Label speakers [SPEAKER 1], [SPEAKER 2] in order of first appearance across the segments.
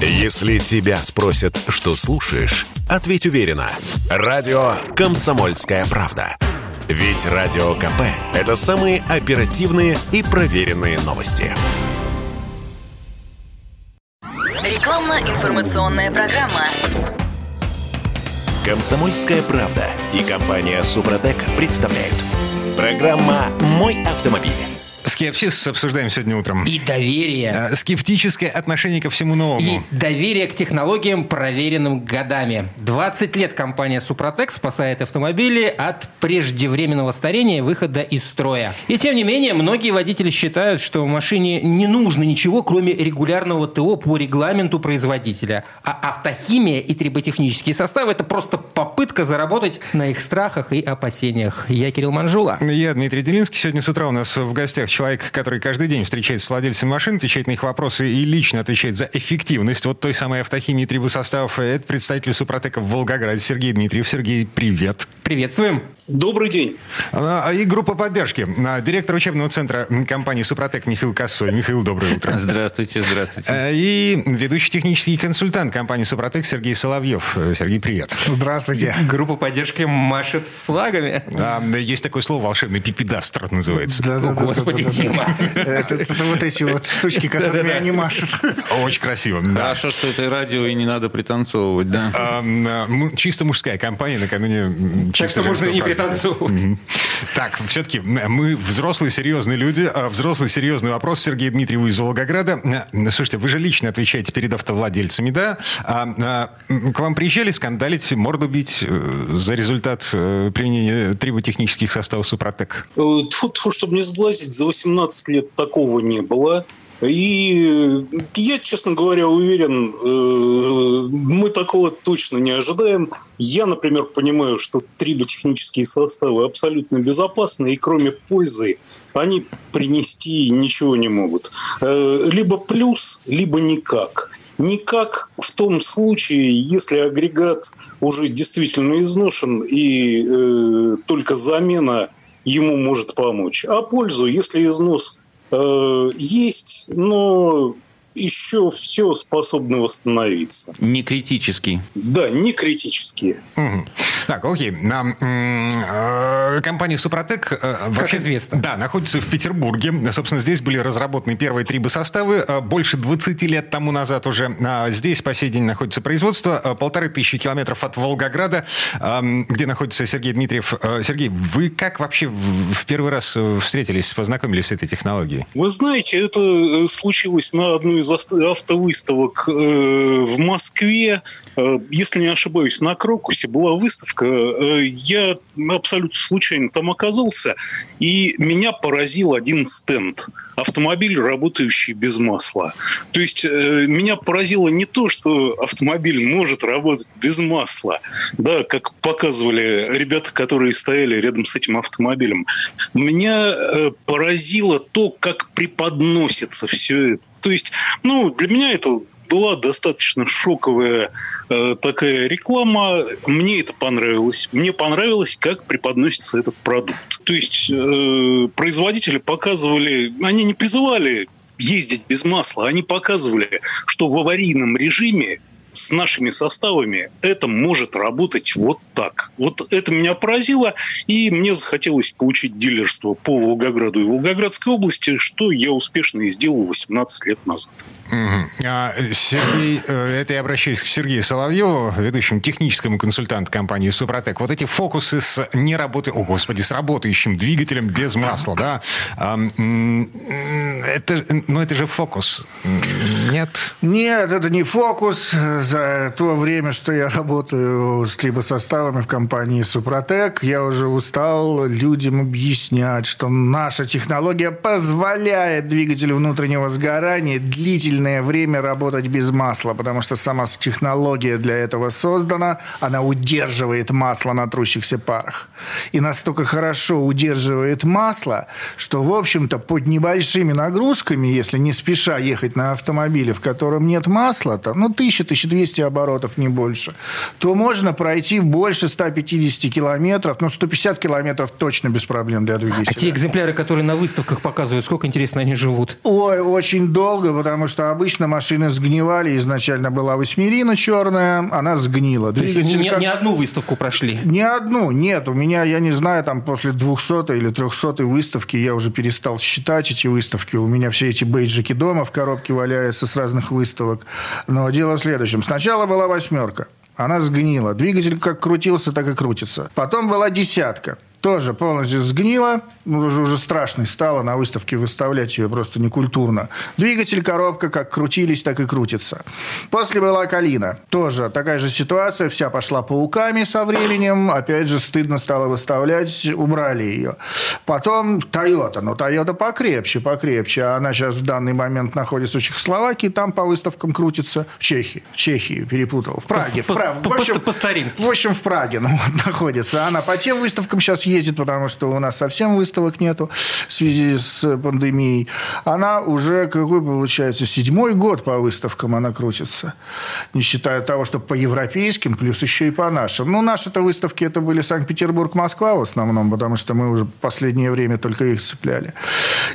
[SPEAKER 1] Если тебя спросят, что слушаешь, ответь уверенно. Радио «Комсомольская правда». Ведь Радио КП – это самые оперативные и проверенные новости.
[SPEAKER 2] Рекламно-информационная программа.
[SPEAKER 1] «Комсомольская правда» и компания «Супротек» представляют. Программа «Мой автомобиль».
[SPEAKER 3] Скепсис обсуждаем сегодня утром.
[SPEAKER 4] И доверие.
[SPEAKER 3] А, Скептическое отношение ко всему новому.
[SPEAKER 4] И доверие к технологиям, проверенным годами. 20 лет компания «Супротек» спасает автомобили от преждевременного старения и выхода из строя. И тем не менее, многие водители считают, что в машине не нужно ничего, кроме регулярного ТО по регламенту производителя. А автохимия и триботехнические составы – это просто попытка заработать на их страхах и опасениях. Я Кирилл Манжула.
[SPEAKER 3] Я Дмитрий Делинский. Сегодня с утра у нас в гостях человек, который каждый день встречается с владельцами машин, отвечает на их вопросы и лично отвечает за эффективность вот той самой автохимии трибосоставов. Это представитель Супротека в Волгограде Сергей Дмитриев. Сергей, привет.
[SPEAKER 4] Приветствуем.
[SPEAKER 5] Добрый день.
[SPEAKER 3] А, И группа поддержки. А, Директор учебного центра компании Супротек Михаил Косой. Михаил, доброе утро.
[SPEAKER 6] Здравствуйте, здравствуйте.
[SPEAKER 3] А, И ведущий технический консультант компании Супротек Сергей Соловьев. Сергей, привет.
[SPEAKER 7] Здравствуйте.
[SPEAKER 4] Группа поддержки машет флагами.
[SPEAKER 3] Есть такое слово волшебный, пипедастр называется.
[SPEAKER 7] Да, да,
[SPEAKER 4] О,
[SPEAKER 7] да,
[SPEAKER 4] Господи, Дима.
[SPEAKER 7] Это, вот эти вот штучки, которыми они машут.
[SPEAKER 3] Очень красиво. да.
[SPEAKER 6] Хорошо, что это радио, и не надо пританцовывать, да?
[SPEAKER 3] А, Чисто мужская компания накануне
[SPEAKER 4] Так
[SPEAKER 3] чисто
[SPEAKER 4] что можно и не пританцовывать.
[SPEAKER 3] Так, все-таки мы взрослые, серьезные люди. А, Взрослый, серьезный вопрос Сергею Дмитриеву из Волгограда. Слушайте, вы же лично отвечаете перед автовладельцами, да? А, К вам приезжали скандалить, морду бить э, за результат э, применения триботехнических составов Супротек?
[SPEAKER 5] Тьфу, чтобы не сглазить, за 18 лет такого не было. И я, честно говоря, уверен, э, мы такого точно не ожидаем. Я, например, понимаю, что триботехнические составы абсолютно безопасны, и кроме пользы они принести ничего не могут. Э, Либо плюс, либо никак. Никак в том случае, если агрегат уже действительно изношен, и э, только замена ему может помочь. А пользу, если износ э, есть, но еще все способно восстановиться.
[SPEAKER 6] Не критический.
[SPEAKER 5] Да, не критические.
[SPEAKER 3] Мгм. Так, окей. Нам, э, компания Супротек э, вообще,
[SPEAKER 4] известно.
[SPEAKER 3] Да, находится в Петербурге. Собственно, здесь были разработаны первые трибосоставы. Э, Больше 20 лет тому назад уже. А Здесь по сей день находится производство. Э, Полторы тысячи километров от Волгограда, эм, где находится Сергей Дмитриев. Э, Сергей, вы как вообще в в первый раз э, встретились, познакомились с этой технологией?
[SPEAKER 5] Вы знаете, это э, случилось на одной из аст- автовыставок э, в Москве. Э, если не ошибаюсь, на Крокусе была выставка. Э, я абсолютно случайно там оказался, и меня поразил один стенд. Автомобиль, работающий без масла. То есть э, меня поразило не то, что автомобиль может работать без масла, да, как показывали ребята, которые стояли рядом с этим автомобилем. Меня э, поразило то, как преподносится все это. То есть, ну, для меня это была достаточно шоковая э, такая реклама. Мне это понравилось. Мне понравилось, как преподносится этот продукт. То есть э, производители показывали, они не призывали ездить без масла, они показывали, что в аварийном режиме с нашими составами это может работать вот так. Вот это меня поразило, и мне захотелось получить дилерство по Волгограду и Волгоградской области, что я успешно и сделал 18 лет назад.
[SPEAKER 3] Мгм. А, Сергей, э, это я обращаюсь к Сергею Соловьеву, ведущему техническому консультанту компании Супротек. Вот эти фокусы с не работы, о господи, с работающим двигателем без масла, да? Это, ну, это же фокус. Нет?
[SPEAKER 7] Нет, это не фокус. За то время, что я работаю с трибосоставами в компании «Супротек», я уже устал людям объяснять, что наша технология позволяет двигателю внутреннего сгорания длительное время работать без масла, потому что сама технология для этого создана, она удерживает масло на трущихся парах. И настолько хорошо удерживает масло, что, в общем-то, под небольшими нагрузками, если не спеша ехать на автомобиле, в котором нет масла, там, ну, 1000-1200 200 оборотов, не больше, то можно пройти больше 150 километров, ну, 150 километров точно без проблем для двигателя.
[SPEAKER 4] А те экземпляры, которые на выставках показывают, сколько, интересно, они живут?
[SPEAKER 7] Ой, очень долго, потому что обычно машины сгнивали. Изначально была восьмерина черная, она сгнила.
[SPEAKER 4] То есть не,
[SPEAKER 7] как-
[SPEAKER 4] не одну выставку прошли?
[SPEAKER 7] Ни одну, нет. У меня, я не знаю, там после 200 или 300 выставки я уже перестал считать эти выставки. У меня все эти бейджики дома в коробке валяются с разных выставок. Но дело в следующем. Сначала была восьмерка. Она сгнила. Двигатель как крутился, так и крутится. Потом была десятка. Тоже полностью сгнила. Ну, Уже, уже страшно стало на выставке выставлять ее просто некультурно. Двигатель, коробка как крутились, так и крутится. После была Калина. Тоже такая же ситуация. Вся пошла пауками со временем. Опять же, стыдно стало выставлять. Убрали ее. Потом Тойота. Но Тойота покрепче, покрепче. А Она сейчас в данный момент находится в Чехословакии. Там по выставкам крутится. В Чехии. В Чехии перепутал. В Праге. В Праге. В общем,
[SPEAKER 4] по- по старинке.
[SPEAKER 7] в общем, в Праге ну, находится. Она по тем выставкам сейчас ездит, потому что у нас совсем выставок нету в связи с пандемией. Она уже, какой получается, седьмой год по выставкам она крутится. Не считая того, что по европейским, плюс еще и по нашим. Ну, наши-то выставки это были Санкт-Петербург, Москва в основном, потому что мы уже в последнее время только их цепляли.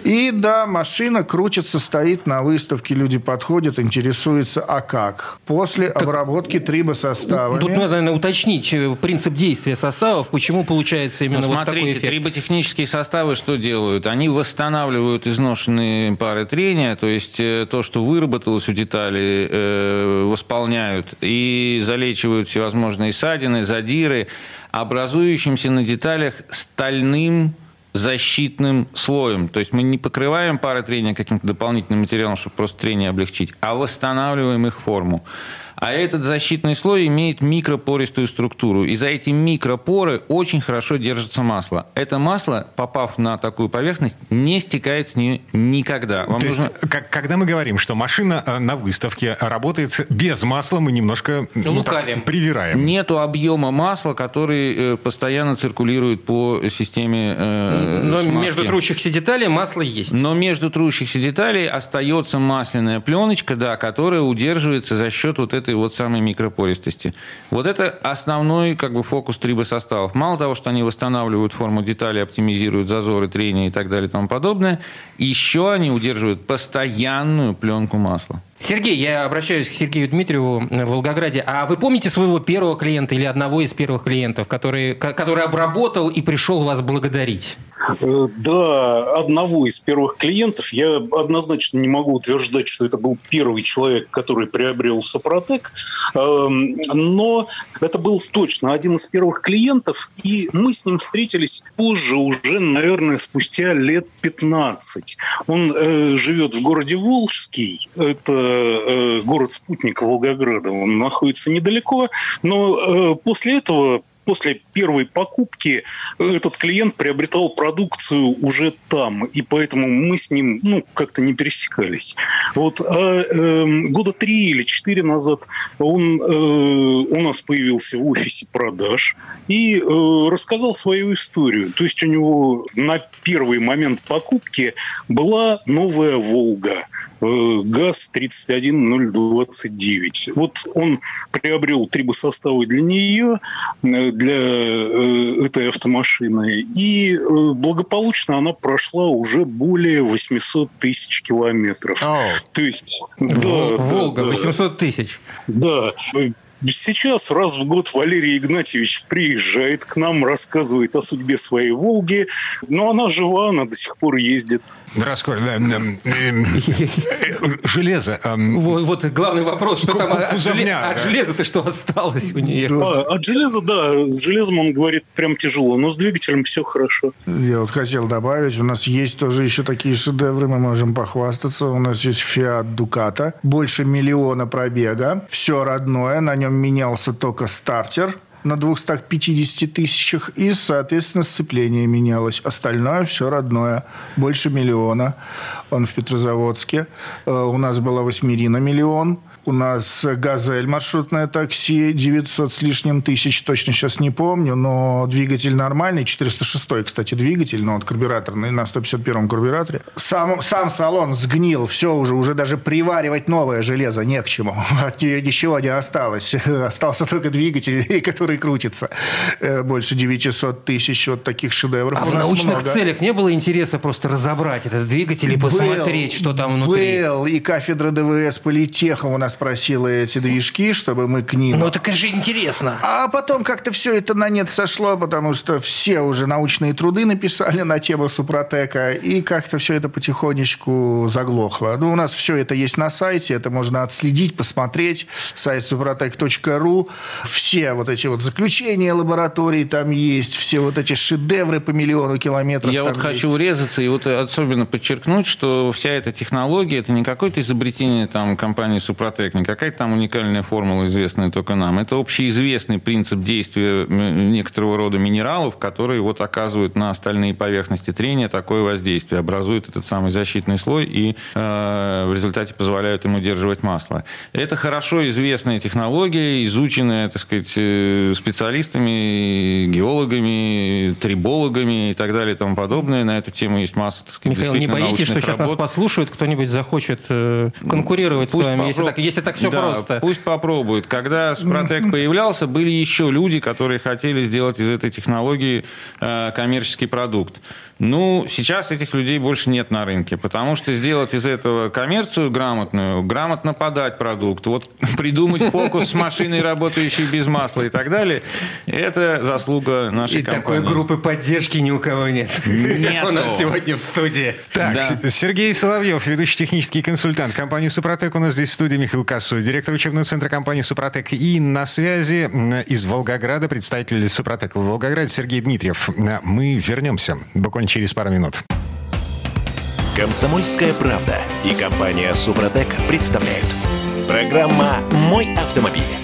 [SPEAKER 7] И да, машина крутится, стоит на выставке, люди подходят, интересуются, а как? После обработки трибосоставами...
[SPEAKER 4] Тут надо, наверное, уточнить э, принцип действия составов, почему получается именно
[SPEAKER 6] Ну,
[SPEAKER 4] вот такой
[SPEAKER 6] смотрите,
[SPEAKER 4] эффект.
[SPEAKER 6] триботехнические составы что делают? Они восстанавливают изношенные пары трения, то есть э, то, что выработалось у детали, э, восполняют и залечивают всевозможные ссадины, задиры, образующимся на деталях стальным защитным слоем. То есть мы не покрываем пары трения каким-то дополнительным материалом, чтобы просто трение облегчить, а восстанавливаем их форму. А этот защитный слой имеет микропористую структуру. И за эти микропоры очень хорошо держится масло. Это масло, попав на такую поверхность, не стекает с нее никогда. Вам
[SPEAKER 3] То есть,
[SPEAKER 6] нужно...
[SPEAKER 3] как- когда мы говорим, что машина э, на выставке работает без масла, мы немножко ну, так,
[SPEAKER 4] Лукавим.
[SPEAKER 3] привираем.
[SPEAKER 6] Нету объема масла, который э, постоянно циркулирует по системе э,
[SPEAKER 4] Но
[SPEAKER 6] смазки.
[SPEAKER 4] между трущихся деталей масло есть.
[SPEAKER 6] Но между трущихся деталей остается масляная пленочка, да, которая удерживается за счет вот этой вот самой микропористости. Вот это основной как бы, фокус трибосоставов. Мало того, что они восстанавливают форму деталей, оптимизируют зазоры, трения и так далее и тому подобное, еще они удерживают постоянную пленку масла.
[SPEAKER 4] Сергей, я обращаюсь к Сергею Дмитриеву э, в Волгограде. А вы помните своего первого клиента или одного из первых клиентов, который, ко- который обработал и пришел вас благодарить?
[SPEAKER 5] Э, Да, одного из первых клиентов. Я однозначно не могу утверждать, что это был первый человек, который приобрел Сопротек, Эм, но это был точно один из первых клиентов, и мы с ним встретились позже, уже, наверное, спустя лет 15. Он э, живет в городе Волжский, это э, город-спутник Волгограда, он находится недалеко, но э, после этого После первой покупки этот клиент приобретал продукцию уже там, и поэтому мы с ним ну, как-то не пересекались. Вот а, эм, года три или четыре назад он э, у нас появился в офисе продаж и э, рассказал свою историю. То есть у него на первый момент покупки была новая «Волга», э, ГАЗ-31029. Вот он приобрел трибосоставы для нее, э, для э, этой автомашины, и э, благополучно она прошла уже более 800 тысяч километров.
[SPEAKER 3] О,
[SPEAKER 5] То есть, да,
[SPEAKER 4] Волга,
[SPEAKER 5] да.
[SPEAKER 4] 800 тысяч.
[SPEAKER 5] Да. Сейчас раз в год Валерий Игнатьевич приезжает к нам, рассказывает о судьбе своей «Волги». Но она жива, она до сих пор ездит.
[SPEAKER 3] Расколь, да, эм, э, железо. эм,
[SPEAKER 4] Вот, вот главный вопрос, что там
[SPEAKER 3] ку-
[SPEAKER 4] от,
[SPEAKER 3] кузовня,
[SPEAKER 4] желе- от
[SPEAKER 3] да.
[SPEAKER 4] железа-то что осталось у нее?
[SPEAKER 5] А, от железа, да, с железом, он говорит, прям тяжело, но с двигателем все хорошо.
[SPEAKER 7] Я вот хотел добавить, у нас есть тоже еще такие шедевры, мы можем похвастаться. У нас есть Fiat Ducato, больше миллиона пробега, все родное, на нем менялся только стартер на 250 тысячах, и, соответственно, сцепление менялось. Остальное все родное, больше миллиона. он в Петрозаводске. Э, у нас была «Восьмерина» миллион. У нас «Газель» маршрутное такси, 900 с лишним тысяч, точно сейчас не помню, но двигатель нормальный, 406 кстати, двигатель, но вот карбюраторный, на 151-м карбюраторе. Сам, сам салон сгнил, все уже, уже даже приваривать новое железо не к чему. От нее ничего не осталось. Остался только двигатель, который крутится. Э, больше 900 тысяч вот таких шедевров.
[SPEAKER 4] А в научных много. целях не было интереса просто разобрать этот двигатель и посмотреть, был, что там внутри?
[SPEAKER 7] Был, и кафедра ДВС политеха у нас спросила эти движки, чтобы мы к ним...
[SPEAKER 4] Ну, это же интересно.
[SPEAKER 7] А потом как-то все это на нет сошло, потому что все уже научные труды написали на тему Супротека, и как-то все это потихонечку заглохло. Ну, у нас все это есть на сайте, это можно отследить, посмотреть. Сайт супротек.ру. Все вот эти вот заключения лабораторий там есть, все вот эти шедевры по миллиону километров
[SPEAKER 6] Я вот
[SPEAKER 7] есть.
[SPEAKER 6] хочу урезаться и вот особенно подчеркнуть, что вся эта технология, это не какое-то изобретение там компании Супротек, Супротек, не какая-то там уникальная формула, известная только нам. Это общеизвестный принцип действия некоторого рода минералов, которые вот оказывают на остальные поверхности трения такое воздействие, образуют этот самый защитный слой и э, в результате позволяют им удерживать масло. Это хорошо известная технология, изученная, так сказать, э, специалистами, геологами, трибологами и так далее и тому подобное. На эту тему есть масса, так
[SPEAKER 4] сказать, Михаил, не боитесь, что сейчас нас послушают, кто-нибудь захочет э, конкурировать Пусть с вами, если так, если так все да, просто.
[SPEAKER 6] Пусть попробуют. Когда Спротек появлялся, были еще люди, которые хотели сделать из этой технологии э, коммерческий продукт. Ну, сейчас этих людей больше нет на рынке, потому что сделать из этого коммерцию грамотную, грамотно подать продукт, вот придумать фокус с машиной, работающей без масла и так далее, это заслуга нашей и компании.
[SPEAKER 4] такой группы поддержки ни у кого нет. Нет. У нас сегодня в студии.
[SPEAKER 3] Так, да. Сергей Соловьев, ведущий технический консультант компании «Супротек». У нас здесь в студии Михаил Кассу, директор учебного центра компании «Супротек». И на связи из Волгограда представитель «Супротек» в Волгограде Сергей Дмитриев. Мы вернемся буквально через пару минут.
[SPEAKER 1] Комсомольская правда и компания Супротек представляют. Программа «Мой автомобиль».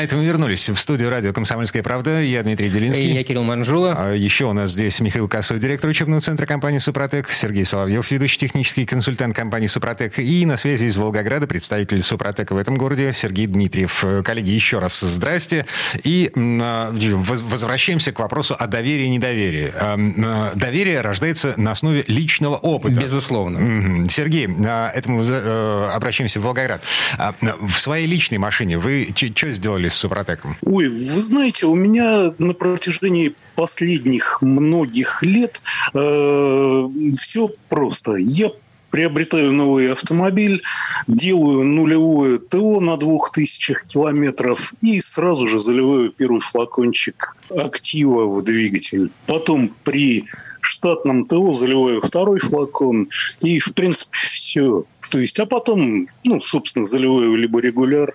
[SPEAKER 3] А это мы вернулись в студию радио «Комсомольская правда». Я Дмитрий Делинский.
[SPEAKER 4] И я Кирилл Манжула.
[SPEAKER 3] А еще у нас здесь Михаил Косой, директор учебного центра компании «Супротек», Сергей Соловьев, ведущий технический консультант компании «Супротек». И на связи из Волгограда представитель «Супротека» в этом городе Сергей Дмитриев. Коллеги, еще раз здрасте. И а, возвращаемся к вопросу о доверии и недоверии. А, доверие рождается на основе личного опыта.
[SPEAKER 4] Безусловно.
[SPEAKER 3] Сергей, это мы э, обращаемся в Волгоград. В своей личной машине вы что сделали с Супротеком?
[SPEAKER 5] Ой, вы знаете, у меня на протяжении последних многих лет э, все просто. Я приобретаю новый автомобиль, делаю нулевое ТО на двух тысячах километров и сразу же заливаю первый флакончик актива в двигатель. Потом при штатном ТО заливаю второй флакон и, в принципе, все. То есть, а потом, ну, собственно, заливаю либо регуляр,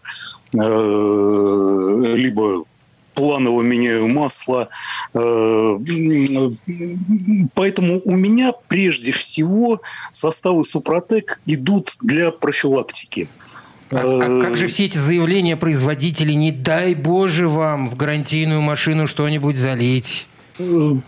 [SPEAKER 5] э, либо планово меняю масло. Э, поэтому у меня прежде всего составы Супротек идут для профилактики.
[SPEAKER 4] А, а как же все эти заявления производителей, не дай боже вам в гарантийную машину что-нибудь залить?
[SPEAKER 5] Вы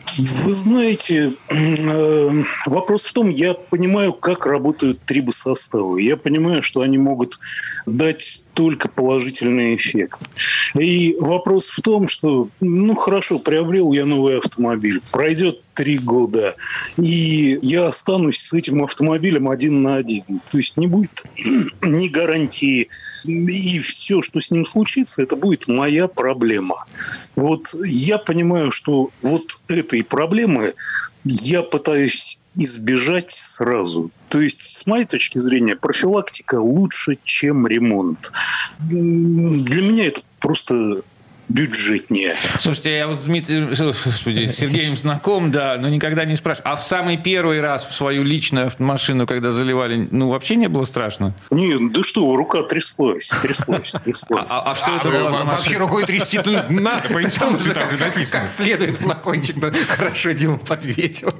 [SPEAKER 5] знаете, э, вопрос в том, я понимаю, как работают трибосоставы. Я понимаю, что они могут дать только положительный эффект. И вопрос в том, что, ну хорошо, приобрел я новый автомобиль, пройдет три года, и я останусь с этим автомобилем один на один. То есть не будет ни гарантии, и все, что с ним случится, это будет моя проблема. Вот я понимаю, что вот этой проблемы я пытаюсь избежать сразу. То есть, с моей точки зрения, профилактика лучше, чем ремонт. Для меня это просто бюджетнее.
[SPEAKER 6] Слушайте, я вот с Дмитрием, господи, с Сергеем знаком, да, но никогда не спрашиваю. А в самый первый раз в свою личную машину, когда заливали, ну, вообще не было страшно?
[SPEAKER 5] Нет, да что, рука тряслась, тряслась, тряслась.
[SPEAKER 3] А, а что это было за Вообще рукой трясти надо, по инструкции так написано.
[SPEAKER 4] Как следует флакончик, хорошо Дима подветил.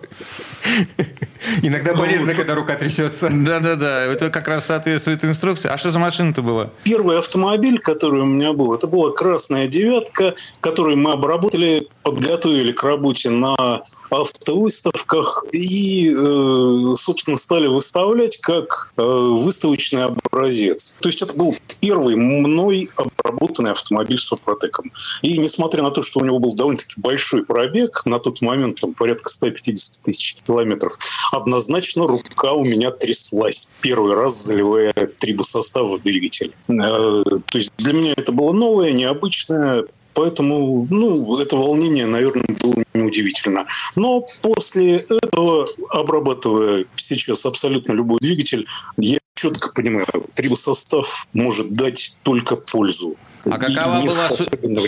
[SPEAKER 4] Иногда болезненно, когда рука трясется.
[SPEAKER 6] Да-да-да, это как раз соответствует инструкции. А что за машина-то была?
[SPEAKER 5] Первый автомобиль, который у меня был, это была красная девятка, которую мы обработали, подготовили к работе на автовыставках и, э, собственно, стали выставлять как э, выставочный образец. То есть это был первый мной обработанный автомобиль с Супротеком. И несмотря на то, что у него был довольно-таки большой пробег, на тот момент там порядка 150 тысяч километров, однозначно рука у меня тряслась первый раз, заливая трибосостав в двигатель. Э, то есть для меня это было новое, необычное, Поэтому, ну, это волнение, наверное, было неудивительно. Но после этого, обрабатывая сейчас абсолютно любой двигатель, я четко понимаю, трибосостав может дать только пользу.
[SPEAKER 6] А какова была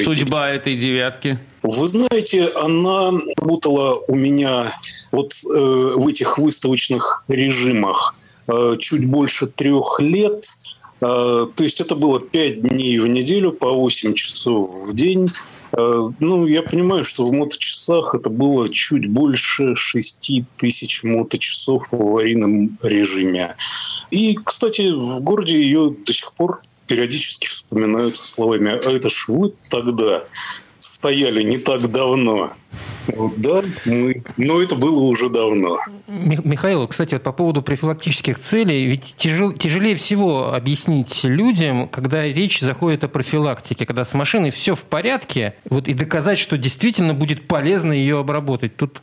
[SPEAKER 6] судьба этой девятки?
[SPEAKER 5] Вы знаете, она работала у меня вот э, в этих выставочных режимах э, чуть больше трех лет. Э, то есть это было пять дней в неделю по 8 часов в день. Э, ну, я понимаю, что в моточасах это было чуть больше 6 тысяч моточасов в аварийном режиме. И, кстати, в городе ее до сих пор периодически вспоминают словами «А это ж вы тогда стояли не так давно». Да, мы, но это было уже давно.
[SPEAKER 4] Михаил, кстати, вот по поводу профилактических целей, ведь тяжел, тяжелее всего объяснить людям, когда речь заходит о профилактике, когда с машиной все в порядке, вот и доказать, что действительно будет полезно ее обработать. Тут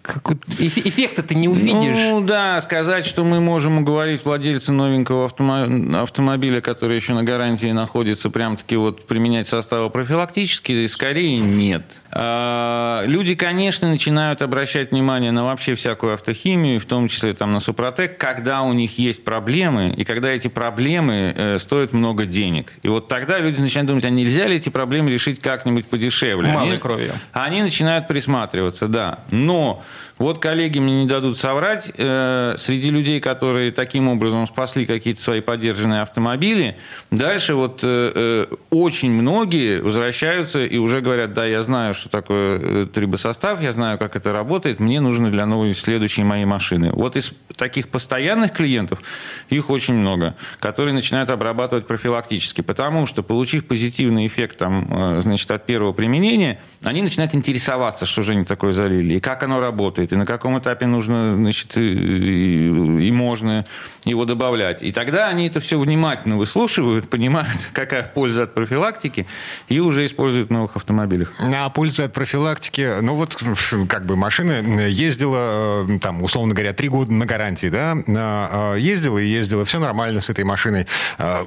[SPEAKER 4] эффекта ты не увидишь.
[SPEAKER 6] Ну да, сказать, что мы можем уговорить владельца новенького автомобиля, который еще на гарантии находится, прям-таки вот применять составы профилактически, скорее нет. А, люди, конечно, начинают обращать внимание на вообще всякую автохимию, в том числе там, на Супротек, когда у них есть проблемы, и когда эти проблемы э, стоят много денег. И вот тогда люди начинают думать, а нельзя ли эти проблемы решить как-нибудь подешевле?
[SPEAKER 4] Малой они, кровью.
[SPEAKER 6] Они начинают присматриваться, да. Но вот коллеги мне не дадут соврать, э, среди людей, которые таким образом спасли какие-то свои поддержанные автомобили, дальше вот э, э, очень многие возвращаются и уже говорят, да, я знаю, что такое трибосостав, я знаю, как это работает, мне нужно для новой следующей моей машины. Вот из таких постоянных клиентов их очень много, которые начинают обрабатывать профилактически, потому что, получив позитивный эффект там, э, значит, от первого применения, они начинают интересоваться, что же они такое залили, и как оно работает, и на каком этапе нужно, значит, и, и можно его добавлять. И тогда они это все внимательно выслушивают, понимают, какая польза от профилактики, и уже используют в новых автомобилях.
[SPEAKER 3] А польза от профилактики, ну вот как бы машина ездила, э, там, условно говоря, три года на гарантии, да, э, ездила и ездила, все нормально с этой машиной. Э,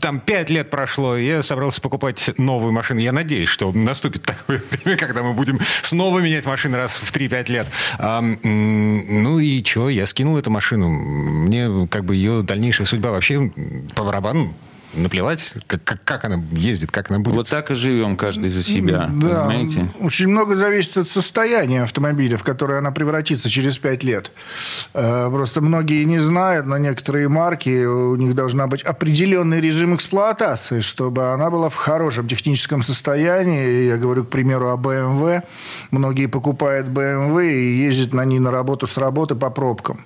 [SPEAKER 3] там пять лет прошло, я собрался покупать новую машину. Я надеюсь, что наступит такое время, когда мы будем снова менять машины раз в 3-5 лет. А, ну и что, я скинул эту машину. Мне как бы ее дальнейшая судьба вообще по барабану наплевать, как, как, как она ездит, как она будет.
[SPEAKER 6] Вот так и живем каждый за себя, да, понимаете?
[SPEAKER 7] Очень много зависит от состояния автомобиля, в которое она превратится через пять лет. Э, просто многие не знают, но некоторые марки, у них должна быть определенный режим эксплуатации, чтобы она была в хорошем техническом состоянии. Я говорю, к примеру, о BMW. Многие покупают BMW и ездят на ней на работу с работы по пробкам.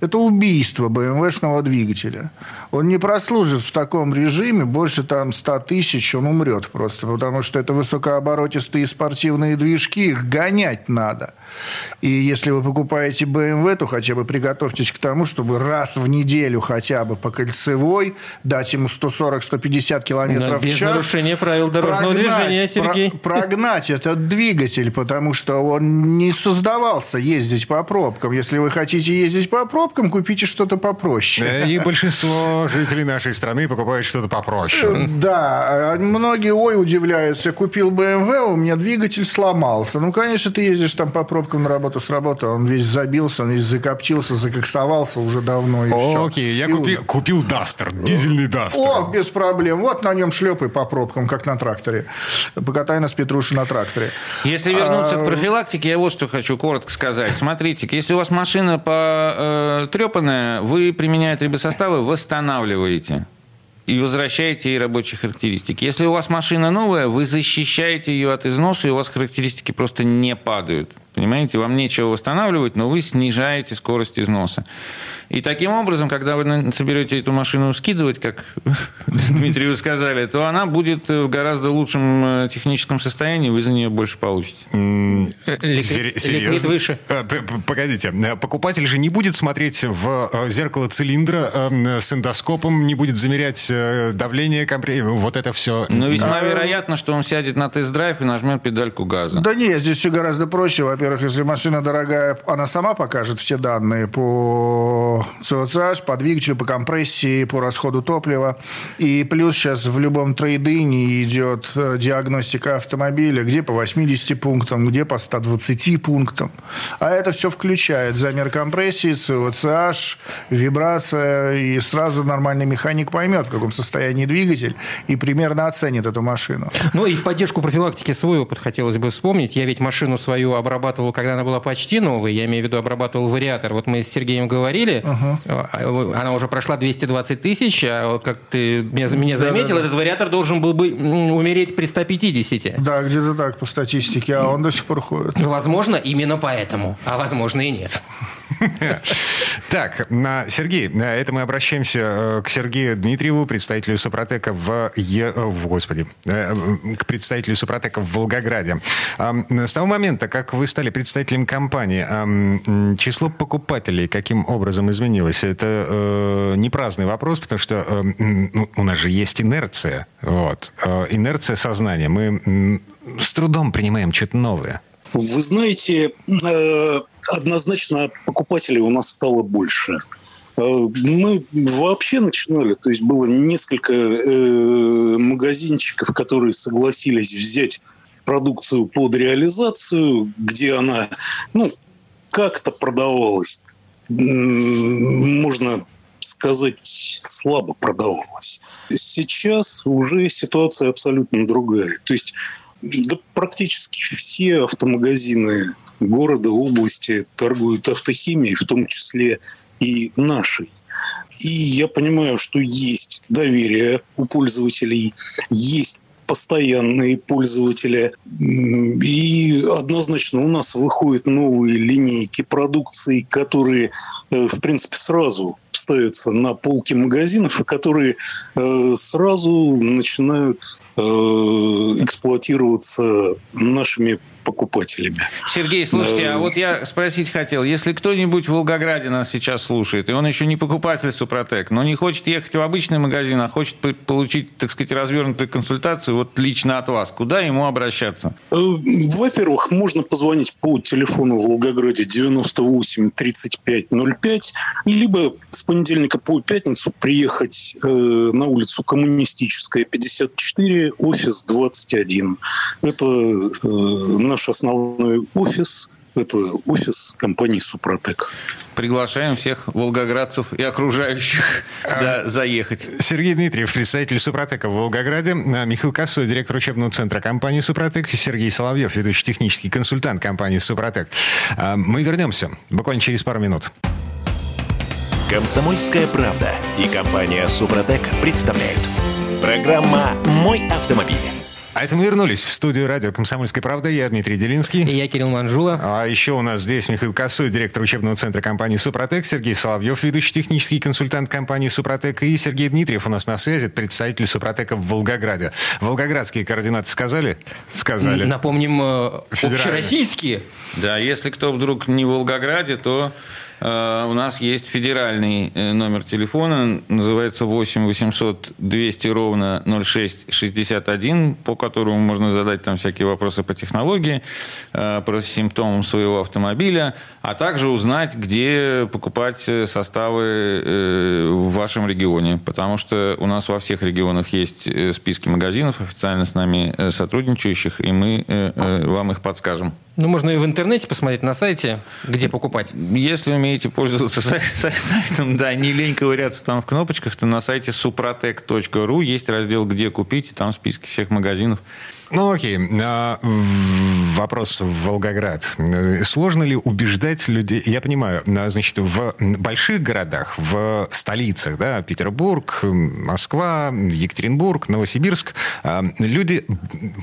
[SPEAKER 7] Это убийство БМВшного двигателя. Он не прослужит в таком режиме больше там 100 тысяч, он умрет просто, потому что это высокооборотистые спортивные движки, их гонять надо. И если вы покупаете BMW, то хотя бы приготовьтесь к тому, чтобы раз в неделю хотя бы по кольцевой дать ему 140-150 километров в час.
[SPEAKER 4] нарушения правил дорожного прогнать, движения, Сергей.
[SPEAKER 7] Про, прогнать этот двигатель, потому что он не создавался ездить по пробкам. Если вы хотите ездить по пробкам, купите что-то попроще.
[SPEAKER 3] И большинство жителей нашей страны покупают что-то попроще.
[SPEAKER 7] Да. Многие, ой, удивляются. Купил BMW, у меня двигатель сломался. Ну, конечно, ты ездишь там по пробкам на работу с работы, он весь забился, он весь закоптился, закоксовался уже давно. И
[SPEAKER 3] О, все. Окей, я купи, купил Дастер, дизельный Дастер.
[SPEAKER 7] О, без проблем. Вот на нем шлепай по пробкам, как на тракторе. Покатай нас, Петруши, на тракторе.
[SPEAKER 6] Если вернуться а... к профилактике, я вот что хочу коротко сказать. Смотрите, если у вас машина потрепанная, э, вы, применяя трибосоставы, восстанавливаете и возвращаете ей рабочие характеристики. Если у вас машина новая, вы защищаете ее от износа, и у вас характеристики просто не падают. Понимаете, вам нечего восстанавливать, но вы снижаете скорость износа. И таким образом, когда вы соберете эту машину скидывать, как Дмитрию сказали, то она будет в гораздо лучшем э, техническом состоянии, вы за нее больше получите.
[SPEAKER 4] Ликвид выше.
[SPEAKER 3] Погодите, покупатель же не будет смотреть в э, зеркало цилиндра э, с эндоскопом, не будет замерять давление, компрессии, вот это все.
[SPEAKER 6] Но весьма а... вероятно, что он сядет на тест-драйв и нажмет педальку газа.
[SPEAKER 7] Да нет, здесь все гораздо проще. Во-первых, если машина дорогая, она сама покажет все данные по ЦОЦH, по двигателю, по компрессии, по расходу топлива. И плюс сейчас в любом трейдине идет э, диагностика автомобиля, где по 80 пунктам, где по 120 пунктам. А это все включает замер компрессии, ЦОЦH, вибрация, и сразу нормальный механик поймет, в каком состоянии двигатель, и примерно оценит эту машину.
[SPEAKER 4] Ну и в поддержку профилактики свой опыт хотелось бы вспомнить. Я ведь машину свою обрабатывал, когда она была почти новой, я имею в виду обрабатывал вариатор. Вот мы с Сергеем говорили, Угу. Она уже прошла 220 тысяч, а вот как ты меня, меня заметил, да, да, этот вариатор должен был бы умереть при 150.
[SPEAKER 7] Да, где-то так по статистике, а он до сих пор ходит.
[SPEAKER 4] Ну, возможно, именно поэтому, а возможно и нет.
[SPEAKER 3] Так, Сергей, это мы обращаемся э, к Сергею Дмитриеву, представителю Супротека в... Е... Господи, э, к представителю Супротека в Волгограде. С того момента, как вы стали представителем компании, число покупателей каким образом изменилось? Это э, не праздный вопрос, потому что ну, у нас же есть инерция. Вот. Инерция сознания. Мы с трудом принимаем что-то новое.
[SPEAKER 5] Вы знаете, однозначно покупателей у нас стало больше. Э, мы вообще начинали, то есть было несколько э, магазинчиков, которые согласились взять продукцию под реализацию, где она ну, как-то продавалась, можно сказать, слабо продавалась. Сейчас уже ситуация абсолютно другая. То есть да, практически все автомагазины города, области торгуют автохимией, в том числе и нашей. И я понимаю, что есть доверие у пользователей, есть постоянные пользователи. И однозначно у нас выходят новые линейки продукции, которые, э, в принципе, сразу ставятся на полки магазинов, и которые э, сразу начинают э, эксплуатироваться нашими покупателями.
[SPEAKER 6] Сергей, слушайте, а вот я спросить хотел, если кто-нибудь в Волгограде нас сейчас слушает, и он еще не покупатель Супротек, но не хочет ехать в обычный магазин, а хочет получить, так сказать, развернутую консультацию вот лично от вас, куда ему обращаться? Э,
[SPEAKER 5] во-первых, можно позвонить по телефону в Волгограде 98 35 05, либо с понедельника по пятницу приехать э, на улицу Коммунистическая, 54, офис 21. Это э, наш основной офис – это офис компании «Супротек».
[SPEAKER 6] Приглашаем всех волгоградцев и окружающих а, да, заехать.
[SPEAKER 3] Сергей Дмитриев, представитель «Супротека» в Волгограде. А, Михаил Косой, директор учебного центра компании «Супротек». Сергей Соловьев, ведущий технический консультант компании «Супротек». А, мы вернемся буквально через пару минут.
[SPEAKER 1] Комсомольская правда и компания «Супротек» представляют. Программа «Мой автомобиль».
[SPEAKER 3] А это мы вернулись в студию радио «Комсомольская правда». Я Дмитрий Делинский.
[SPEAKER 4] И я Кирилл Манжула.
[SPEAKER 3] А еще у нас здесь Михаил Косой, директор учебного центра компании «Супротек», Сергей Соловьев, ведущий технический консультант компании «Супротек», и Сергей Дмитриев у нас на связи, представитель «Супротека» в Волгограде. Волгоградские координаты сказали? Сказали.
[SPEAKER 4] Напомним, э, общероссийские.
[SPEAKER 6] Да, если кто вдруг не в Волгограде, то у нас есть федеральный э, номер телефона, называется 8 800 200 ровно 0661, по которому можно задать там всякие вопросы по технологии, э, про симптомам своего автомобиля, а также узнать, где покупать составы в вашем регионе, потому что у нас во всех регионах есть списки магазинов официально с нами сотрудничающих, и мы вам их подскажем.
[SPEAKER 4] Ну, можно и в интернете посмотреть на сайте, где покупать.
[SPEAKER 6] Если умеете пользоваться сайтом, да, не лень ковыряться там в кнопочках, то на сайте suprotec.ru есть раздел «Где купить», и там списки всех магазинов.
[SPEAKER 3] Ну, окей. А, вопрос в Волгоград. Сложно ли убеждать людей... Я понимаю, а, значит, в больших городах, в столицах, да, Петербург, Москва, Екатеринбург, Новосибирск, а, люди,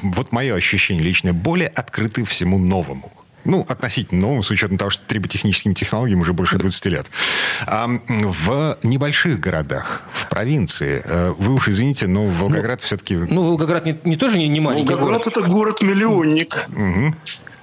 [SPEAKER 3] вот мое ощущение личное, более открыты всему новому Ну, относительно новым, с учетом того, что триботехническим технологиям уже больше 20 лет. А в небольших городах, в провинции, э, вы уж извините, но Волгоград ну, все-таки...
[SPEAKER 4] Ну, Волгоград не, не тоже не, не маленький
[SPEAKER 5] Волгоград город. это город-миллионник.
[SPEAKER 4] Угу.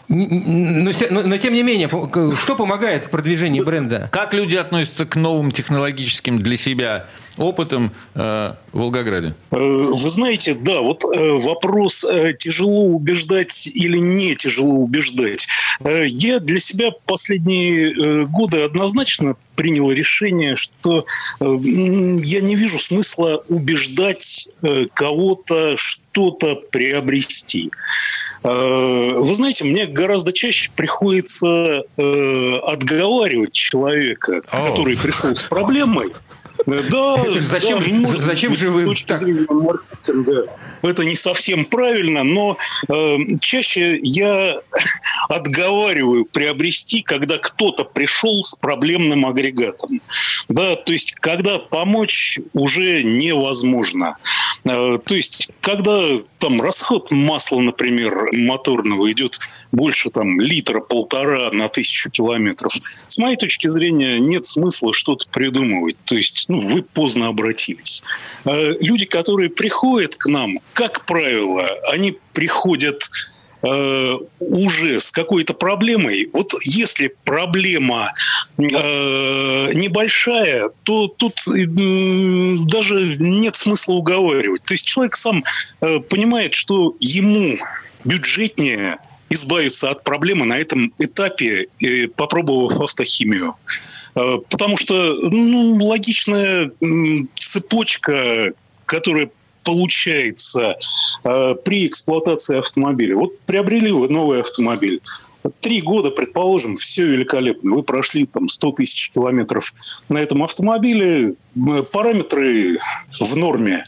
[SPEAKER 4] Но, но, но тем не менее, что помогает в продвижении бренда?
[SPEAKER 6] Как люди относятся к новым технологическим для себя опытом э, в Волгограде?
[SPEAKER 5] Э, вы знаете, да, вот э, вопрос, тяжело убеждать или не тяжело убеждать. Я для себя последние годы однозначно принял решение, что я не вижу смысла убеждать кого-то что-то приобрести. Вы знаете, мне гораздо чаще приходится отговаривать человека, который пришел с проблемой,
[SPEAKER 4] да, зачем, да, зачем же вы... С точки зрения
[SPEAKER 5] маркетинга это не совсем правильно, но э, чаще я отговариваю приобрести, когда кто-то пришел с проблемным агрегатом. Да, то есть, когда помочь уже невозможно. Э, то есть, когда там расход масла, например, моторного идет больше там литра-полтора на тысячу километров, с моей точки зрения нет смысла что-то придумывать. То есть, ну, вы поздно обратились. Э, люди, которые приходят к нам, как правило, они приходят э, уже с какой-то проблемой. Вот если проблема э, небольшая, то тут э, даже нет смысла уговаривать. То есть человек сам э, понимает, что ему бюджетнее избавиться от проблемы на этом этапе, э, попробовав автохимию. Э, потому что ну, логичная цепочка, которая получается э, при эксплуатации автомобиля. Вот приобрели вы новый автомобиль. Три года, предположим, все великолепно. Вы прошли там 100 тысяч километров на этом автомобиле. Параметры в норме.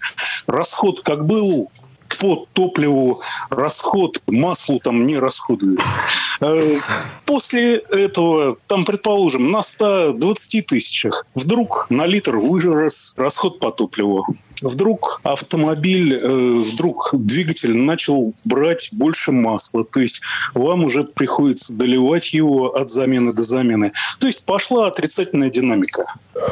[SPEAKER 5] Расход как был, по топливу расход, маслу там не расходуется. Э, после этого, там, предположим, на 120 тысячах вдруг на литр вырос расход по топливу вдруг автомобиль, э, вдруг двигатель начал брать больше масла. То есть вам уже приходится доливать его от замены до замены. То есть пошла отрицательная динамика.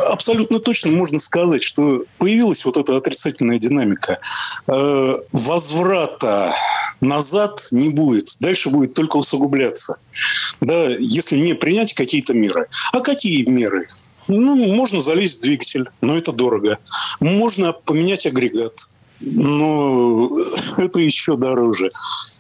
[SPEAKER 5] Абсолютно точно можно сказать, что появилась вот эта отрицательная динамика. Э, возврата назад не будет. Дальше будет только усугубляться. Да, если не принять какие-то меры. А какие меры? Ну, можно залезть в двигатель, но это дорого. Можно поменять агрегат, но это еще дороже.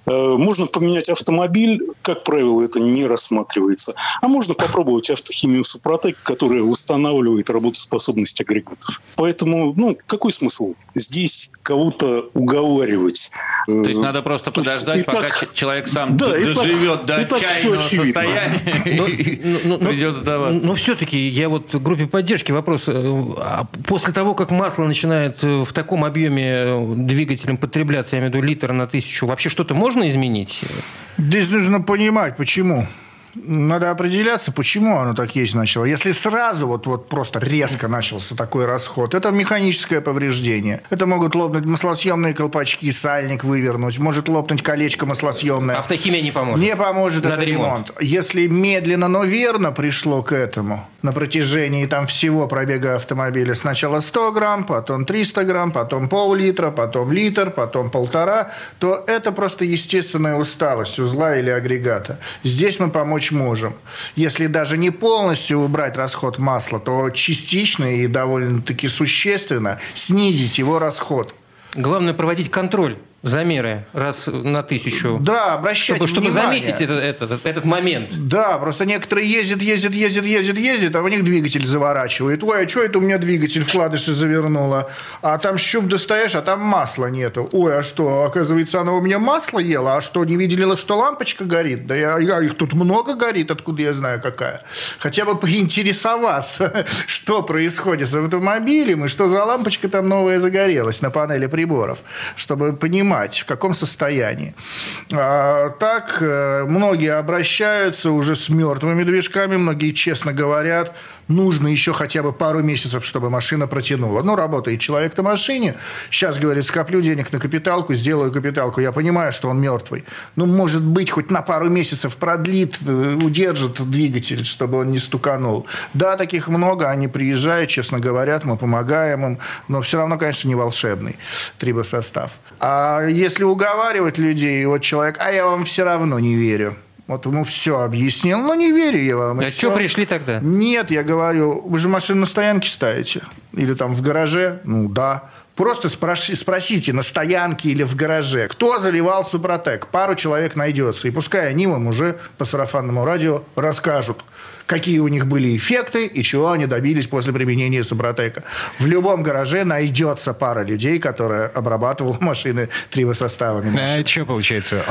[SPEAKER 5] Э, можно поменять автомобиль, как правило, это не рассматривается. А можно попробовать автохимию Супротек, которая восстанавливает работоспособность агрегатов. Поэтому, ну, какой смысл здесь кого-то уговаривать?
[SPEAKER 6] То есть надо просто подождать, и пока так, человек сам да, доживет так, до отчаянного состояния и придет сдаваться.
[SPEAKER 4] Но все-таки я вот в группе поддержки вопрос. Э, а после того, как масло начинает в таком объеме двигателем потребляться, я имею в виду литр на тысячу, вообще что-то можно изменить?
[SPEAKER 7] Здесь нужно понимать, почему надо определяться, почему оно так есть начало. Если сразу вот, вот просто резко начался такой расход, это механическое повреждение. Это могут лопнуть маслосъемные колпачки, сальник вывернуть, может лопнуть колечко маслосъемное.
[SPEAKER 4] Автохимия не поможет?
[SPEAKER 7] Не поможет Надо ремонт. ремонт. Если медленно, но верно пришло к этому, на протяжении там всего пробега автомобиля, сначала 100 грамм, потом 300 грамм, потом пол-литра, потом литр, потом полтора, то это просто естественная усталость узла или агрегата. Здесь мы помочь помочь можем. Если даже не полностью убрать расход масла, то частично и довольно-таки существенно снизить его расход.
[SPEAKER 4] Главное проводить контроль замеры раз на тысячу.
[SPEAKER 7] Да, обращать
[SPEAKER 4] чтобы, чтобы заметить этот, этот, этот момент.
[SPEAKER 7] Да, просто некоторые ездят, ездят, ездят, ездят, ездят, а у них двигатель заворачивает. Ой, а что это у меня двигатель вкладыши завернуло? А там щуп достаешь, а там масла нету. Ой, а что, оказывается, оно у меня масло ела? А что, не видели, что лампочка горит? Да я, я, их тут много горит, откуда я знаю, какая? Хотя бы поинтересоваться, что происходит с автомобилем и что за лампочка там новая загорелась на панели приборов, чтобы понимать, понимать, в каком состоянии. А, так, э, многие обращаются уже с мертвыми движками, многие честно говорят, нужно еще хотя бы пару месяцев, чтобы машина протянула. Ну, работает человек на машине, сейчас, говорит, скоплю денег на капиталку, сделаю капиталку. Я понимаю, что он мертвый. Ну, может быть, хоть на пару месяцев продлит, э, удержит двигатель, чтобы он не стуканул. Да, таких много, они приезжают, честно говорят, мы помогаем им, но все равно, конечно, не волшебный трибосостав. А если уговаривать людей, вот человек, а я вам все равно не верю. Вот ему все объяснил, но не верю я вам.
[SPEAKER 4] А что пришли тогда?
[SPEAKER 7] Нет, я говорю, вы же машину на стоянке ставите? Или там в гараже? Ну, да. Просто спроси, спросите на стоянке или в гараже, кто заливал Супротек. Пару человек найдется. И пускай они вам уже по сарафанному радио расскажут, какие у них были эффекты и чего они добились после применения Супротека. В любом гараже найдется пара людей, которые обрабатывала машины трибосоставами.
[SPEAKER 3] А что получается?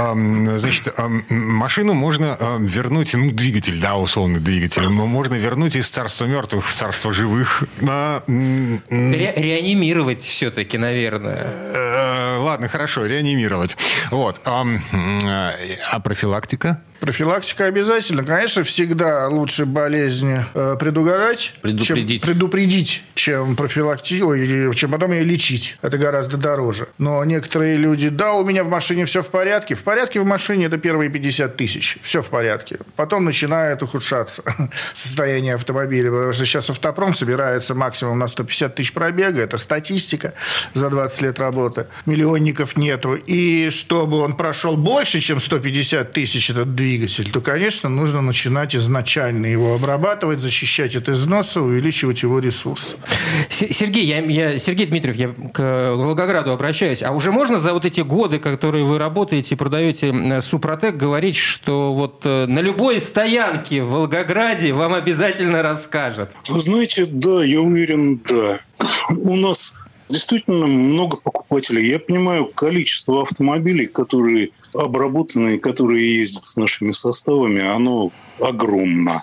[SPEAKER 3] Значит, машину можно вернуть, ну, двигатель, да, условный двигатель, можно вернуть из царства мертвых в царство живых.
[SPEAKER 4] Ре реанимировать все-таки, наверное.
[SPEAKER 3] Э, ладно, хорошо, реанимировать. Вот. А профилактика?
[SPEAKER 7] Профилактика обязательно. Конечно, всегда лучше болезнь э, предугадать,
[SPEAKER 6] предупредить.
[SPEAKER 7] чем предупредить, чем профилактировать, чем потом ее лечить. Это гораздо дороже. Но некоторые люди, да, у меня в машине все в порядке. В порядке в машине это первые 50 тысяч. Все в порядке. Потом начинает ухудшаться состояние автомобиля. Потому что сейчас автопром собирается максимум на 150 тысяч пробега. Это статистика за 20 лет работы. Миллионников нету. И чтобы он прошел больше, чем 150 тысяч этот двигатель, двигатель, то, конечно, нужно начинать изначально его обрабатывать, защищать от износа, увеличивать его ресурсы.
[SPEAKER 4] Сергей, я, я, Сергей Дмитриев, я к Волгограду обращаюсь. А уже можно за вот эти годы, которые вы работаете и продаете Супротек, говорить, что вот э, на любой стоянке в Волгограде вам обязательно расскажут?
[SPEAKER 5] Вы знаете, да, я уверен, да. У нас действительно много покупателей. Я понимаю количество автомобилей, которые обработаны, которые ездят с нашими составами, оно огромно.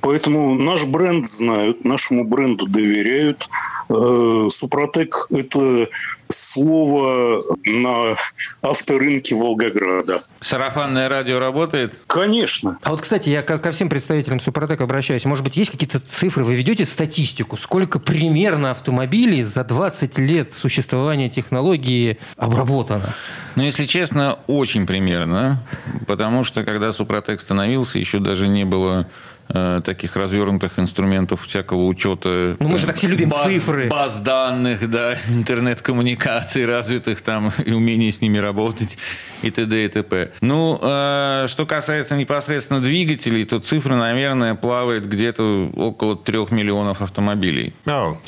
[SPEAKER 5] Поэтому наш бренд знают, нашему бренду доверяют. Э, Супротек – это слово на авторынке Волгограда.
[SPEAKER 6] Сарафанное радио работает?
[SPEAKER 5] Конечно.
[SPEAKER 4] А вот, кстати, я ко, всем представителям Супротека обращаюсь. Может быть, есть какие-то цифры? Вы ведете статистику? Сколько примерно автомобилей за 20 лет существования технологии обработано?
[SPEAKER 6] Ну, если честно, очень примерно. Потому что, когда Супротек становился, еще даже не было Э, таких развернутых инструментов всякого учета.
[SPEAKER 4] Ну, мы же так все любим
[SPEAKER 6] баз,
[SPEAKER 4] цифры.
[SPEAKER 6] Баз данных, да, интернет-коммуникаций развитых там и умений с ними работать и т.д. и т.п. Ну, э, что касается непосредственно двигателей, то цифра, наверное, плавает где-то около трех миллионов автомобилей.
[SPEAKER 3] Oh.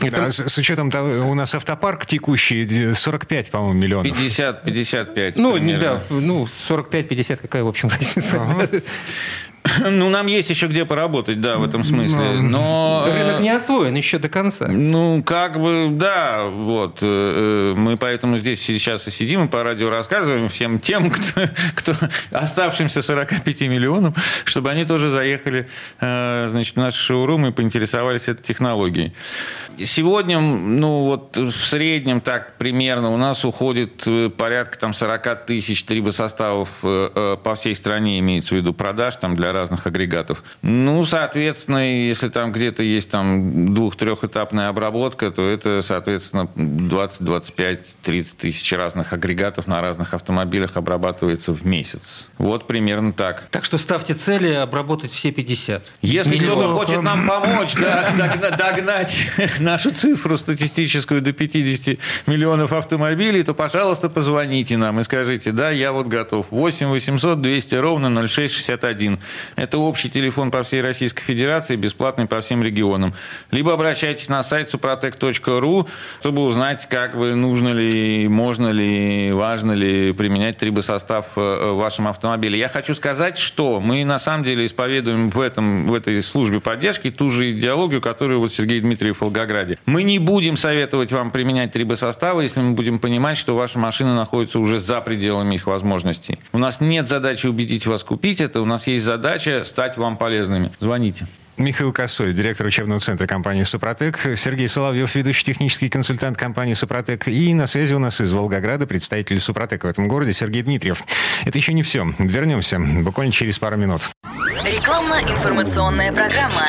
[SPEAKER 3] Это... с, с учетом того, у нас автопарк текущий 45, по-моему, миллионов.
[SPEAKER 6] 50, 55.
[SPEAKER 4] Ну, примерно. да, ну, 45-50, какая, в общем, разница. Ага.
[SPEAKER 6] Ну, нам есть еще где поработать, да, в этом смысле. Но...
[SPEAKER 4] Рынок не освоен еще до конца.
[SPEAKER 6] Ну, как бы, да, вот. Э, мы поэтому здесь сейчас и сидим и по радио рассказываем всем тем, кто, кто оставшимся 45 миллионам, чтобы они тоже заехали э, значит, в наш шоурум и поинтересовались этой технологией. Сегодня, ну, вот в среднем так примерно у нас уходит э, порядка там 40 тысяч трибосоставов по всей стране, имеется в виду продаж там для разных агрегатов. Ну, соответственно, если там где-то есть там двух-трехэтапная обработка, то это, соответственно, 20, 25, 30 тысяч разных агрегатов на разных автомобилях обрабатывается в месяц. Вот примерно так.
[SPEAKER 4] Так что ставьте цели обработать все 50.
[SPEAKER 6] Если кто-то хочет нам помочь да, догнать нашу цифру статистическую до 50 миллионов автомобилей, то, пожалуйста, позвоните нам и скажите, да, я вот готов. 8 800 200 ровно 0661. Это общий телефон по всей Российской Федерации, бесплатный по всем регионам. Либо обращайтесь на сайт suprotec.ru, чтобы узнать, как вы, нужно ли, можно ли, важно ли применять трибосостав э, в вашем автомобиле. Я хочу сказать, что мы на самом деле исповедуем в, этом, в этой службе поддержки ту же идеологию, которую вот Сергей Дмитриев в Волгограде. Мы не будем советовать вам применять трибосоставы, если мы будем понимать, что ваша машина находится уже за пределами их возможностей. У нас нет задачи убедить вас купить это, у нас есть задача задача стать вам полезными. Звоните.
[SPEAKER 3] Михаил Косой, директор учебного центра компании «Супротек», Сергей Соловьев, ведущий технический консультант компании «Супротек», и на связи у нас из Волгограда представитель «Супротек» в этом городе Сергей Дмитриев. Это еще не все. Вернемся буквально через пару минут.
[SPEAKER 2] Рекламно-информационная программа.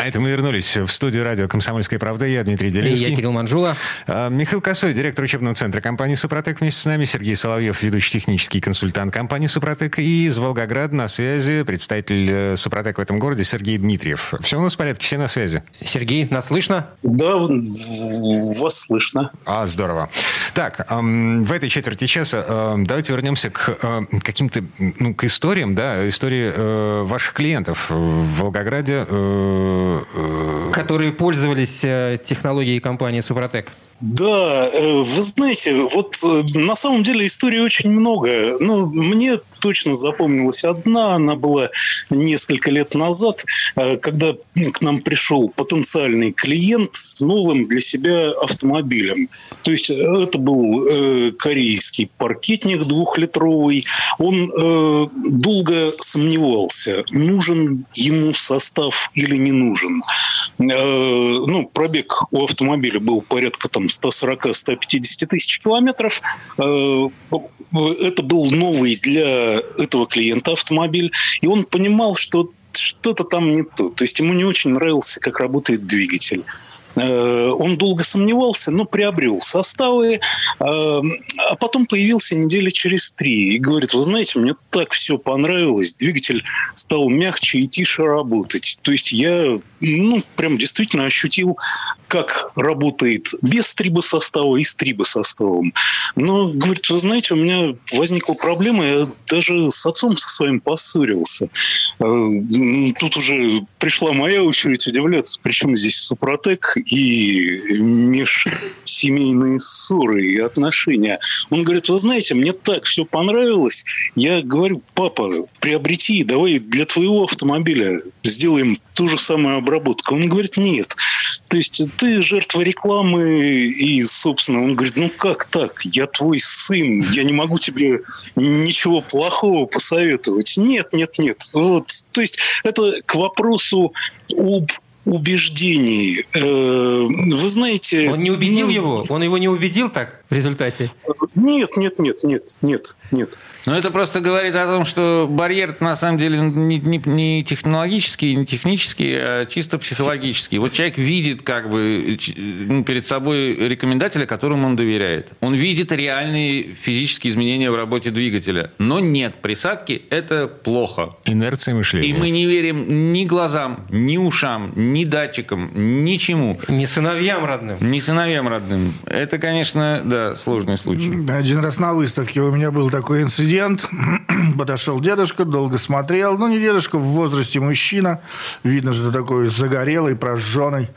[SPEAKER 3] А это мы вернулись в студию радио «Комсомольская правда». Я Дмитрий
[SPEAKER 4] И
[SPEAKER 3] Делинский.
[SPEAKER 4] я Кирилл Манжула.
[SPEAKER 3] А, Михаил Косой, директор учебного центра компании «Супротек» вместе с нами. Сергей Соловьев, ведущий технический консультант компании «Супротек». И из Волгограда на связи представитель э, «Супротек» в этом городе Сергей Дмитриев. Все у нас в порядке, все на связи.
[SPEAKER 4] Сергей, нас слышно?
[SPEAKER 5] Да, вас слышно.
[SPEAKER 3] А, здорово. Так, в этой четверти часа ам, давайте вернемся к ам, каким-то, ну, к историям, да, истории э, ваших клиентов в Волгограде. Э,
[SPEAKER 4] Которые пользовались э, технологией компании Супротек.
[SPEAKER 5] Да, э, вы знаете, вот на самом деле историй очень много. Ну, мне точно запомнилась одна. Она была несколько лет назад, э, когда к нам пришел потенциальный клиент с новым для себя автомобилем. То есть э, это был э, корейский паркетник двухлитровый. Он долго сомневался, нужен ему состав или не нужен. Ну, пробег у автомобиля был порядка там 140-150 тысяч километров. Это был новый для этого клиента автомобиль, и он понимал, что что-то там не то. То есть ему не очень нравился, как работает двигатель. Э, Он долго сомневался, но приобрел составы, э, а потом появился недели через три и говорит, вы знаете, мне так все понравилось, двигатель стал мягче и тише работать. То есть я, ну, прям действительно ощутил, как работает без трибосостава и с трибосоставом. Но, говорит, вы знаете, у меня возникла проблема, я даже с отцом со своим поссорился. Э, Тут уже пришла моя очередь удивляться, причем здесь Супротек и межсемейные ссоры и отношения. Он говорит, вы знаете, мне так все понравилось. Я говорю, папа, приобрети, давай для твоего автомобиля сделаем ту же самую обработку. Он говорит, нет. То есть ты жертва рекламы и, собственно, он говорит, ну как так? Я твой сын, я не могу тебе ничего плохого посоветовать. Нет, нет, нет. Вот. То есть это к вопросу об убеждении. Э, Вы знаете...
[SPEAKER 4] Он не убедил
[SPEAKER 5] ну,
[SPEAKER 4] его? Он его не убедил так в результате?
[SPEAKER 5] Нет, нет, нет, нет, нет, нет.
[SPEAKER 6] Но это просто говорит о том, что барьер на самом деле не, не- не технологический, не технический, а чисто психологический. Вот человек видит как бы ну, перед собой рекомендателя, которому он доверяет. Он видит реальные физические изменения в работе двигателя. Но нет, присадки – это плохо.
[SPEAKER 3] Инерция мышления.
[SPEAKER 6] И мы не верим ни глазам, ни ушам, ни датчикам, ничему.
[SPEAKER 4] Не сыновьям родным.
[SPEAKER 6] Ни сыновьям родным. Это, конечно, да, сложный случай.
[SPEAKER 7] Один раз на выставке у меня был такой инцидент. Подошел дедушка, долго смотрел. Ну, не дедушка, в возрасте мужчина. Видно, что такой загорелый, прожженный.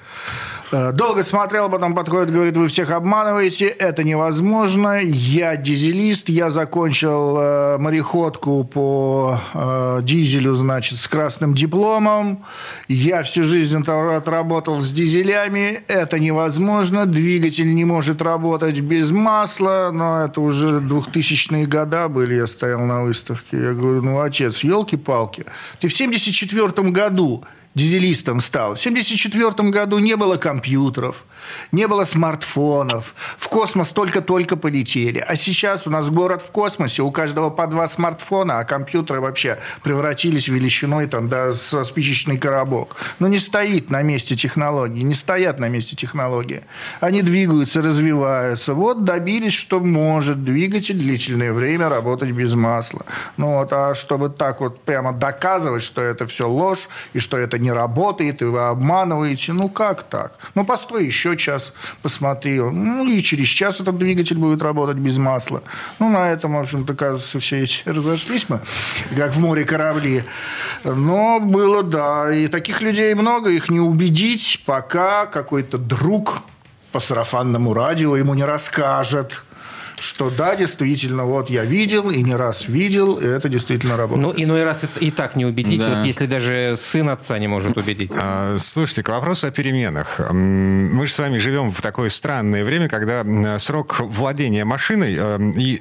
[SPEAKER 7] Э, Долго смотрел, потом подходит, говорит, вы всех обманываете, это невозможно, я дизелист, я закончил э, мореходку по э, дизелю, значит, с красным дипломом, я всю жизнь отра- отработал с дизелями, это невозможно, двигатель не может работать без масла, но это уже 2000-е года были, я стоял на выставке, я говорю, ну, отец, елки-палки, ты в 74 году дизелистом стал. В 1974 году не было компьютеров, не было смартфонов. В космос только-только полетели. А сейчас у нас город в космосе, у каждого по два смартфона, а компьютеры вообще превратились величиной там, да, со спичечный коробок. Но не стоит на месте технологии, не стоят на месте технологии. Они двигаются, развиваются. Вот добились, что может двигатель длительное время работать без масла. Ну вот, а чтобы так вот прямо доказывать, что это все ложь, и что это не работает, и вы обманываете, ну как так? Ну постой еще час, посмотри. Ну и через час этот двигатель будет работать без масла. Ну на этом, в общем-то, кажется, все разошлись мы, как в море корабли. Но было, да, и таких людей много, их не убедить, пока какой-то друг по сарафанному радио ему не расскажет, что да, действительно, вот я видел и не раз видел, и это действительно работает.
[SPEAKER 4] Ну, иной раз это и так не убедить,
[SPEAKER 6] Да.
[SPEAKER 4] вот если даже сын отца не может убедить.
[SPEAKER 3] А, Слушайте, к вопросу о переменах. Мы же с вами живем в такое странное время, когда срок владения машиной э, и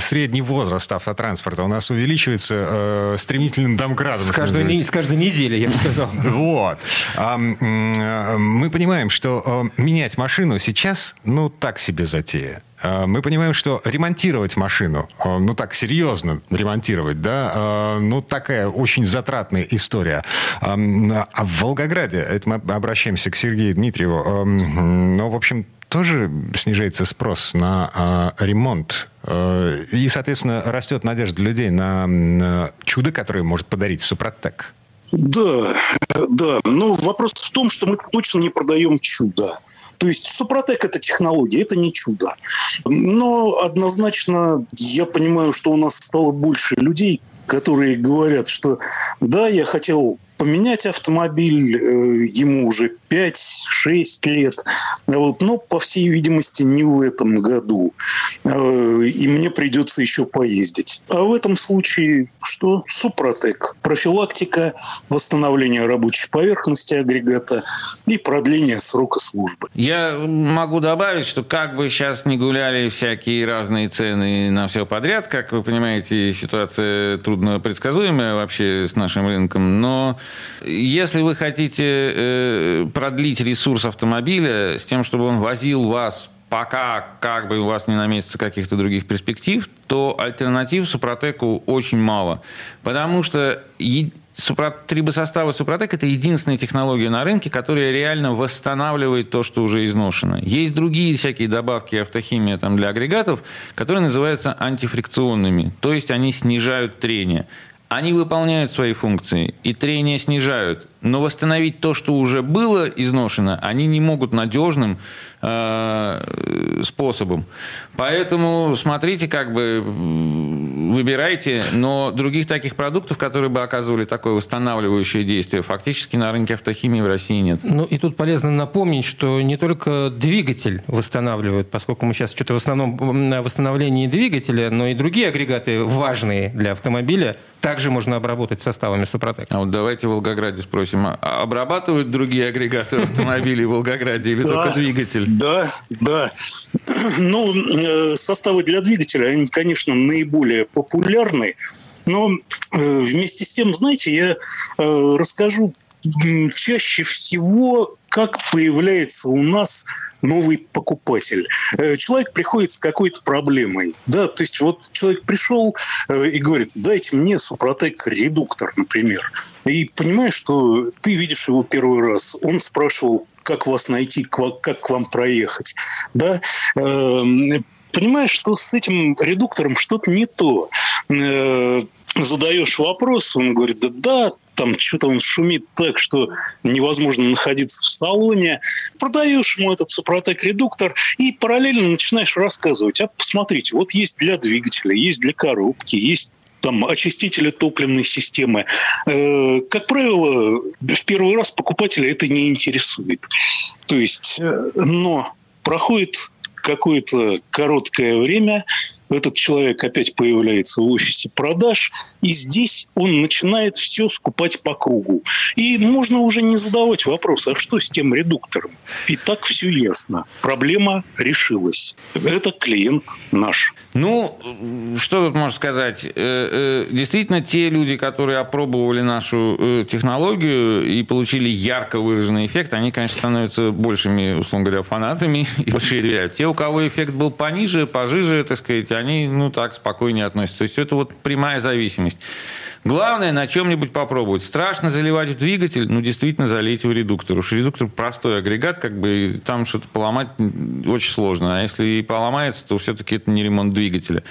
[SPEAKER 3] средний возраст автотранспорта у нас увеличивается э, стремительным домкратом.
[SPEAKER 4] С каждой, не- с каждой недели, я бы сказал.
[SPEAKER 3] Вот. А, э, мы понимаем, что менять машину сейчас, ну, так себе затея. Э, мы понимаем, что ремонтировать машину, э, ну так серьезно ремонтировать, да, ну такая очень затратная история. А в Волгограде, это мы обращаемся к Сергею Дмитриеву, ну, в общем, тоже снижается спрос на ремонт и, соответственно, растет надежда людей на чудо, которое может подарить Супротек.
[SPEAKER 5] Да, да. Но вопрос в том, что мы точно не продаем чудо. То есть Супротек – это технология, это не чудо. Но однозначно я понимаю, что у нас стало больше людей, которые говорят, что да, я хотел поменять автомобиль, э, ему уже 5-6 лет. Вот, но, по всей видимости, не в этом году. Э, и мне придется еще поездить. А в этом случае что? Супротек. Профилактика, восстановление рабочей поверхности агрегата и продление срока службы.
[SPEAKER 6] Я могу добавить, что как бы сейчас не гуляли всякие разные цены на все подряд, как вы понимаете, ситуация трудно предсказуемая вообще с нашим рынком, но если вы хотите э, продлить ресурс автомобиля с тем, чтобы он возил вас пока как бы у вас не наметится каких-то других перспектив, то альтернатив Супротеку очень мало. Потому что трибосоставы Супротек – это единственная технология на рынке, которая реально восстанавливает то, что уже изношено. Есть другие всякие добавки автохимия там, для агрегатов, которые называются антифрикционными. То есть они снижают трение. Они выполняют свои функции, и трение снижают. Но восстановить то, что уже было изношено, они не могут надежным э, способом. Поэтому смотрите, как бы выбирайте, но других таких продуктов, которые бы оказывали такое восстанавливающее действие, фактически на рынке автохимии в России нет.
[SPEAKER 4] Ну и тут полезно напомнить, что не только двигатель восстанавливают, поскольку мы сейчас что-то в основном на восстановлении двигателя, но и другие агрегаты важные для автомобиля также можно обработать составами Супротек.
[SPEAKER 6] А вот давайте в Волгограде спросим, а обрабатывают другие агрегаты автомобилей в Волгограде или только двигатель?
[SPEAKER 5] Да, да. Ну, э, составы для двигателя, они, конечно, наиболее популярны. Но э, вместе с тем, знаете, я э, расскажу чаще всего, как появляется у нас новый покупатель. Э, человек приходит с какой-то проблемой. Да, то есть вот человек пришел э, и говорит, дайте мне Супротек редуктор, например. И понимаешь, что ты видишь его первый раз. Он спрашивал, как вас найти, как к вам проехать. Да? Эм, понимаешь, что с этим редуктором что-то не то э, задаешь вопрос, он говорит, да, да, там что-то он шумит так, что невозможно находиться в салоне. Продаешь ему этот Супротек редуктор и параллельно начинаешь рассказывать, а посмотрите, вот есть для двигателя, есть для коробки, есть там очистители топливной системы. Э, как правило, в первый раз покупателя это не интересует. То есть, э, но проходит какое-то короткое время, этот человек опять появляется в офисе продаж, и здесь он начинает все скупать по кругу. И можно уже не задавать вопрос, а что с тем редуктором? И так все ясно. Проблема решилась. Это клиент наш.
[SPEAKER 6] Ну, что тут можно сказать? Э, э, действительно, те люди, которые опробовали нашу э, технологию и получили ярко выраженный эффект, они, конечно, становятся большими, условно говоря, фанатами и больше доверяют. Те, у кого эффект был пониже, пожиже, так сказать, они, ну, так, спокойнее относятся. То есть это вот прямая зависимость. Главное на чем-нибудь попробовать. Страшно заливать в двигатель, ну, действительно, залейте в редуктор. Уж редуктор простой агрегат, как бы там что-то поломать очень сложно. А если и поломается, то все-таки это не ремонт двигателя.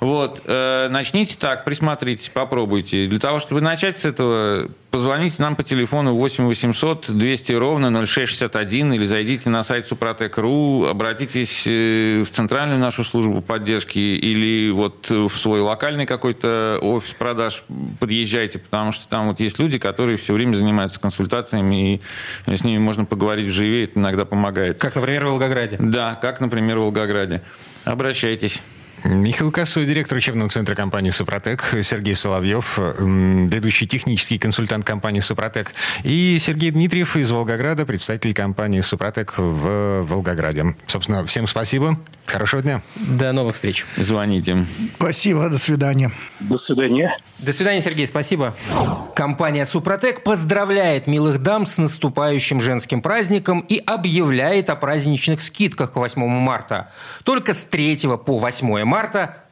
[SPEAKER 6] Вот. Э, начните так, присмотритесь, попробуйте. Для того, чтобы начать с этого, позвоните нам по телефону 8 800 200 ровно 0661 или зайдите на сайт Супротек.ру, обратитесь э, в центральную нашу службу поддержки или вот в свой локальный какой-то офис продаж подъезжайте, потому что там вот есть люди, которые все время занимаются консультациями, и с ними можно поговорить вживее, это иногда помогает.
[SPEAKER 4] Как, например, в Волгограде.
[SPEAKER 6] Да, как, например, в Волгограде. Обращайтесь.
[SPEAKER 3] Михаил Косой, директор учебного центра компании «Супротек», Сергей Соловьев, ведущий технический консультант компании «Супротек», и Сергей Дмитриев из Волгограда, представитель компании «Супротек» в Волгограде. Собственно, всем спасибо. Хорошего дня.
[SPEAKER 4] До новых встреч.
[SPEAKER 6] Звоните.
[SPEAKER 7] Спасибо, до свидания.
[SPEAKER 5] До свидания.
[SPEAKER 4] До свидания, Сергей, спасибо. Компания «Супротек» поздравляет милых дам с наступающим женским праздником и объявляет о праздничных скидках к 8 марта. Только с 3 по 8 марта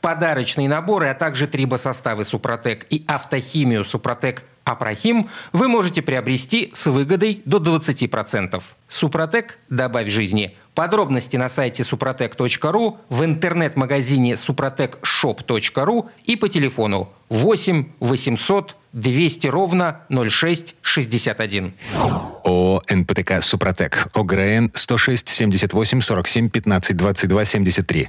[SPEAKER 4] подарочные наборы, а также трибосоставы «Супротек» и автохимию «Супротек» Апрахим вы можете приобрести с выгодой до 20%. Супротек «Добавь жизни». Подробности на сайте супротек.ру, в интернет-магазине супротекшоп.ру и по телефону 8 800 200 ровно 06 61.
[SPEAKER 3] ООО «НПТК Супротек». ОГРН 106 78 47 15 22 73.